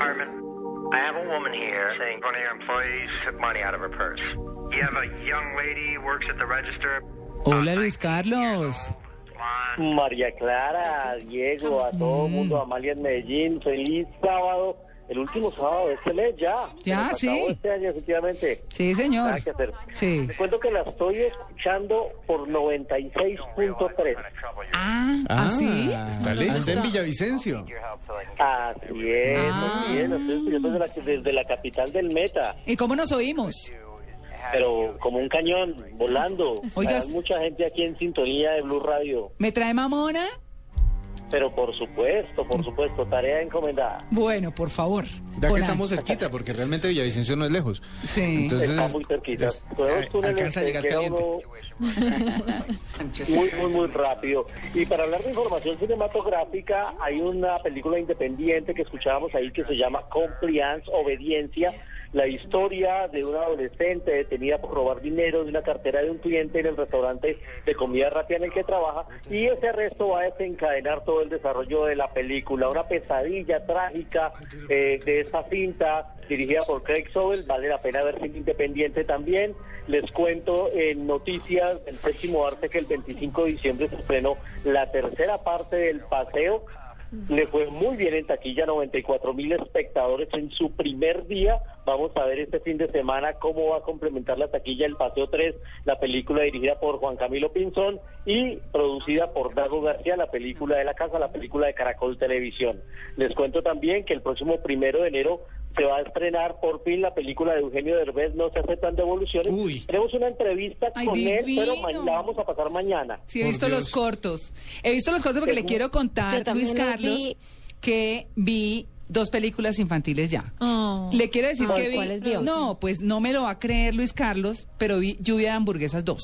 Department. I have a woman here saying one of your employees took money out of her purse. You have a young lady who works at the register. Hola Luis Carlos. María Clara, Diego, a todo el mundo, Amalia en Medellín, feliz sábado, el último sábado de este mes ya. Ya, sí. acabó Este año, efectivamente. Sí, señor. Nada que hacer. Sí. Te cuento que la estoy escuchando por 96.3. Ah, ¿así? Anda en Villavicencio. Así es, Ah. muy bien, estoy escuchando desde la, desde la capital del Meta, ¿Y cómo nos oímos? pero como un cañón, volando. Oiga, Hay mucha gente aquí en sintonía de Blue Radio, ¿Me trae mamona? pero por supuesto, por supuesto, tarea encomendada. Bueno, por favor. Ya que estamos cerquita, porque realmente Villavicencio no es lejos. Sí. Entonces, Está muy cerquita. eh, alcanza a llegar caliente. uno muy, muy, muy rápido. Y para hablar de información cinematográfica, hay una película independiente que escuchábamos ahí que se llama Compliance, Obediencia, la historia de una adolescente detenida por robar dinero de una cartera de un cliente en el restaurante de comida rápida en el que trabaja y ese arresto va a desencadenar todo el desarrollo de la película, una pesadilla trágica eh, de esta cinta dirigida por Craig Sobel, vale la pena ver cine independiente también. Les cuento en noticias del séptimo arte que el 25 de diciembre se estrenó la tercera parte del paseo. Le fue muy bien en taquilla, 94 mil espectadores en su primer día. Vamos a ver este fin de semana cómo va a complementar la taquilla El Paseo 3, la película dirigida por Juan Camilo Pinzón y producida por Dago García, la película de la casa, la película de Caracol Televisión. Les cuento también que el próximo primero de enero se va a estrenar por fin la película de Eugenio Derbez, No se aceptan devoluciones. Uy. Tenemos una entrevista Ay, con él, pero divino. ma- la vamos a pasar mañana. Sí, he visto Dios. los cortos. He visto los cortos porque le quiero contar, Luis los Carlos, vi. que vi dos películas infantiles ya. Oh. Le quiero decir que vi... ¿cuáles vio? No, pues no me lo va a creer Luis Carlos, pero vi Lluvia de Hamburguesas 2.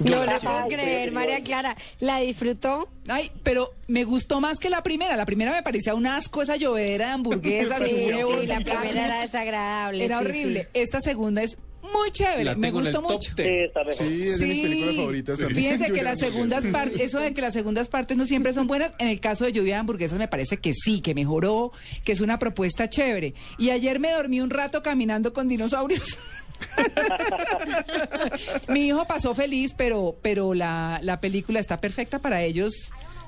No le puedo creer, María Clara. ¿La disfrutó? Ay, pero me gustó más que la primera. La primera me parecía un asco esa llovedera de hamburguesas. Sí, y sí, huevos la primera era desagradable. Era sí, horrible. sí. Esta segunda es muy chévere. La Me tengo en el gustó top mucho. 10. Sí, es de mis películas favoritas también. Fíjense que las segundas partes, eso de que las segundas partes no siempre son buenas, en el caso de Lluvia de Hamburguesas me parece que sí, que mejoró, que es una propuesta chévere. Y ayer me dormí un rato caminando con dinosaurios. Mi hijo pasó feliz, pero, pero la, la película está perfecta para ellos.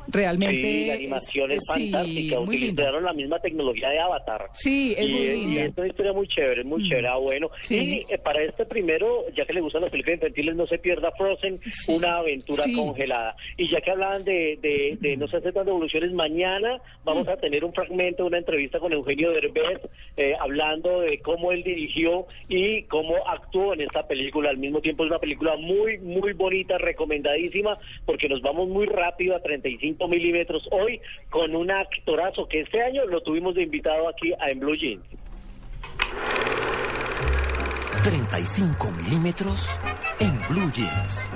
Realmente. Sí, la animación es, sí, fantástica. Utilizaron la misma tecnología de Avatar. Sí, es y, muy y linda. es una historia muy chévere, muy chévere. Ah, bueno. Sí. Y eh, para este primero, ya que le gustan las películas infantiles, no se pierda Frozen, una aventura congelada. Y ya que hablaban de, de, de no se aceptan devoluciones, mañana vamos a tener un fragmento de una entrevista con Eugenio Derbez, eh, hablando de cómo él dirigió y cómo actuó en esta película. Al mismo tiempo es una película muy, muy bonita, recomendadísima, porque nos vamos muy rápido a 35 milímetros hoy con un actorazo que este año lo tuvimos de invitado aquí a En Blue Jeans. 35 milímetros en Blue Jeans.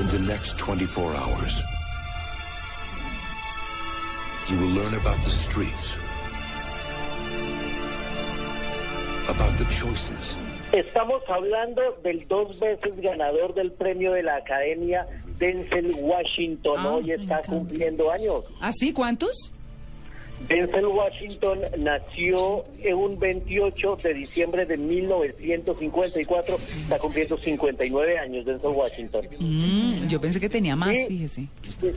In the next 24 hours, you will learn about the streets, about the choices, Estamos hablando del dos veces ganador del premio de la Academia, Denzel Washington. Ah, Hoy está cumpliendo años. ¿Así? ¿Cuántos? Denzel Washington nació en un 28 de diciembre de 1954. Está cumpliendo 59 años Denzel Washington. Mm, yo pensé que tenía más, Sí. fíjese.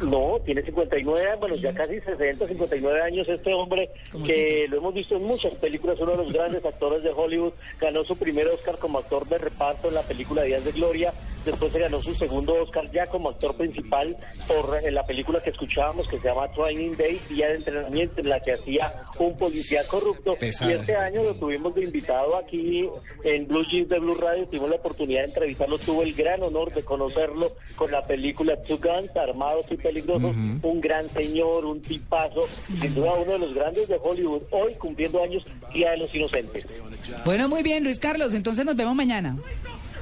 No, tiene 59, bueno, ya casi 60, 59 años este hombre que lo hemos visto en muchas películas, uno de los grandes actores de Hollywood, ganó su primer Oscar como actor de reparto en la película Días de Gloria, después se ganó su segundo Oscar ya como actor principal por eh, la película que escuchábamos que se llama Training Day, Día de Entrenamiento, en la que hacía un policía corrupto. Pesada. Y este año lo tuvimos de invitado aquí en Blue Jeans de Blue Radio, tuvimos la oportunidad de entrevistarlo, tuve el gran honor de conocerlo con la película Two Guns, Armados y Peligrosos, un gran señor, un tipazo, sin duda uno de los grandes de Hollywood, hoy cumpliendo años, Día de los Inocentes. Bueno, muy bien, Luis Carlos, entonces nos vemos mañana.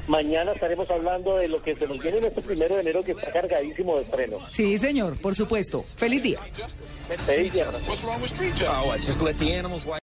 Mañana estaremos hablando de lo que se nos viene en este primero de enero que está cargadísimo de estreno. Sí, señor, por supuesto. Feliz día. Feliz día.